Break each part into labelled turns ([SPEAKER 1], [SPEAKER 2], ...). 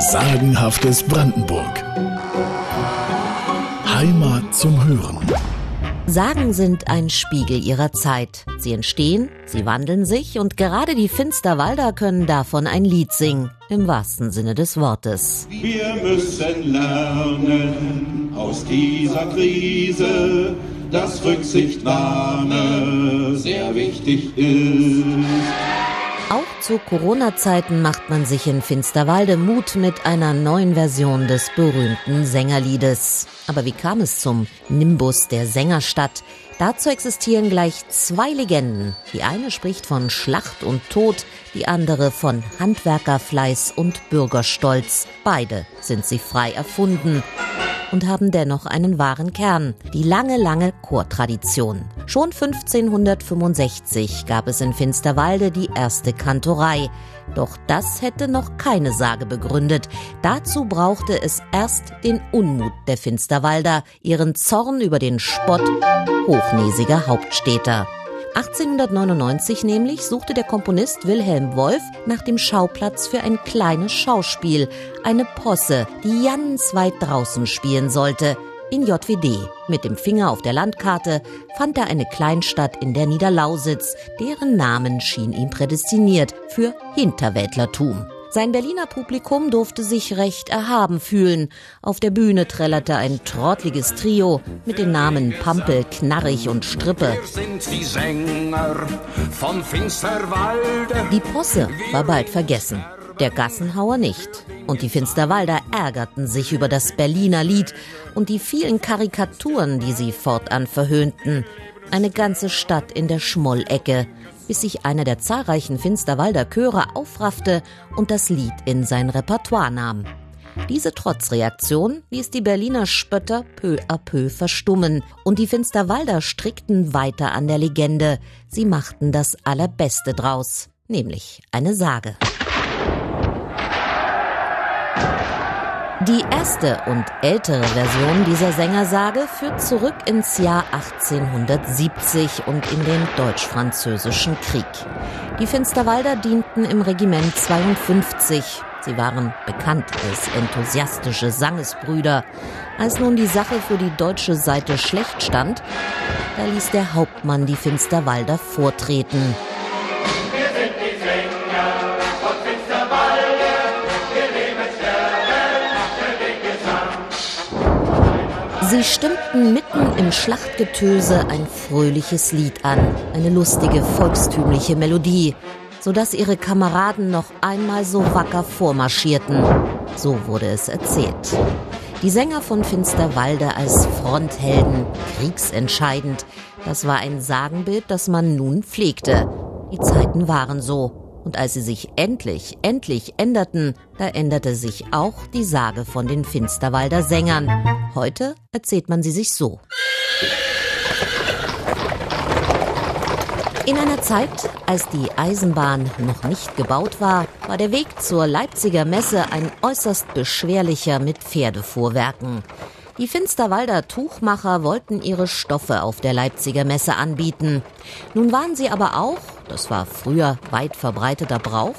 [SPEAKER 1] Sagenhaftes Brandenburg. Heimat zum Hören.
[SPEAKER 2] Sagen sind ein Spiegel ihrer Zeit. Sie entstehen, sie wandeln sich und gerade die Finsterwalder können davon ein Lied singen, im wahrsten Sinne des Wortes.
[SPEAKER 3] Wir müssen lernen aus dieser Krise, dass Rücksichtnahme sehr wichtig ist.
[SPEAKER 2] Auch zu Corona-Zeiten macht man sich in Finsterwalde Mut mit einer neuen Version des berühmten Sängerliedes. Aber wie kam es zum Nimbus der Sängerstadt? Dazu existieren gleich zwei Legenden. Die eine spricht von Schlacht und Tod, die andere von Handwerkerfleiß und Bürgerstolz. Beide sind sie frei erfunden und haben dennoch einen wahren Kern, die lange, lange Chortradition. Schon 1565 gab es in Finsterwalde die erste Kantorei. Doch das hätte noch keine Sage begründet. Dazu brauchte es erst den Unmut der Finsterwalder, ihren Zorn über den Spott hochnäsiger Hauptstädter. 1899 nämlich suchte der Komponist Wilhelm Wolf nach dem Schauplatz für ein kleines Schauspiel, eine Posse, die ganz weit draußen spielen sollte. In JWD. Mit dem Finger auf der Landkarte fand er eine Kleinstadt in der Niederlausitz, deren Namen schien ihm prädestiniert für Hinterwäldlertum. Sein Berliner Publikum durfte sich recht erhaben fühlen. Auf der Bühne trällerte ein trottliges Trio mit den Namen Pampel, Knarrig und Strippe. Die, die Posse war bald vergessen. Der Gassenhauer nicht. Und die Finsterwalder ärgerten sich über das Berliner Lied und die vielen Karikaturen, die sie fortan verhöhnten. Eine ganze Stadt in der Schmollecke bis sich einer der zahlreichen Finsterwalder Chöre aufraffte und das Lied in sein Repertoire nahm. Diese Trotzreaktion ließ die Berliner Spötter peu à peu verstummen und die Finsterwalder strickten weiter an der Legende. Sie machten das Allerbeste draus, nämlich eine Sage. Die erste und ältere Version dieser Sängersage führt zurück ins Jahr 1870 und in den Deutsch-Französischen Krieg. Die Finsterwalder dienten im Regiment 52. Sie waren bekannt als enthusiastische Sangesbrüder. Als nun die Sache für die deutsche Seite schlecht stand, da ließ der Hauptmann die Finsterwalder vortreten. Sie stimmten mitten im Schlachtgetöse ein fröhliches Lied an, eine lustige volkstümliche Melodie, so dass ihre Kameraden noch einmal so wacker vormarschierten. So wurde es erzählt. Die Sänger von Finsterwalde als Fronthelden, kriegsentscheidend, das war ein Sagenbild, das man nun pflegte. Die Zeiten waren so. Und als sie sich endlich, endlich änderten, da änderte sich auch die Sage von den Finsterwalder Sängern. Heute erzählt man sie sich so. In einer Zeit, als die Eisenbahn noch nicht gebaut war, war der Weg zur Leipziger Messe ein äußerst beschwerlicher mit Pferdefuhrwerken. Die Finsterwalder Tuchmacher wollten ihre Stoffe auf der Leipziger Messe anbieten. Nun waren sie aber auch, das war früher weit verbreiteter Brauch,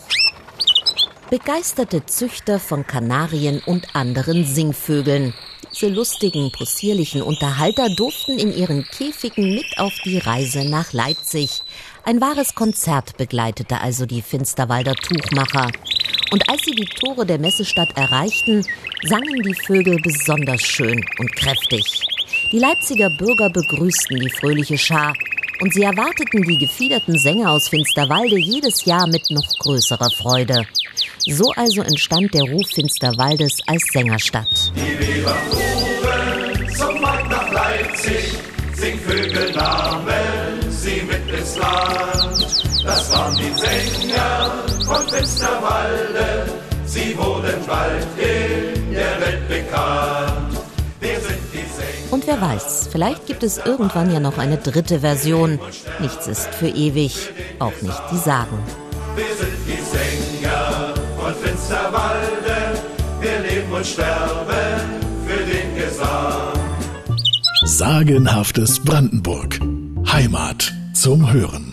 [SPEAKER 2] begeisterte Züchter von Kanarien und anderen Singvögeln. Diese lustigen, possierlichen Unterhalter durften in ihren Käfigen mit auf die Reise nach Leipzig. Ein wahres Konzert begleitete also die Finsterwalder Tuchmacher. Und als sie die Tore der Messestadt erreichten, sangen die Vögel besonders schön und kräftig. Die Leipziger Bürger begrüßten die fröhliche Schar und sie erwarteten die gefiederten Sänger aus Finsterwalde jedes Jahr mit noch größerer Freude. So also entstand der Ruf Finsterwaldes als Sängerstadt.
[SPEAKER 3] Die Weber zum Markt nach Leipzig, Singvögel nahmen sie mit ins Land. Das waren die Sänger von Finsterwalde, sie wurden bald in der Welt bekannt.
[SPEAKER 2] Wer weiß, vielleicht gibt es irgendwann ja noch eine dritte Version. Nichts ist für ewig, auch nicht die Sagen.
[SPEAKER 3] Wir sind die Sänger von Finsterwalde, wir leben und sterben für den Gesang.
[SPEAKER 1] Sagenhaftes Brandenburg. Heimat zum Hören.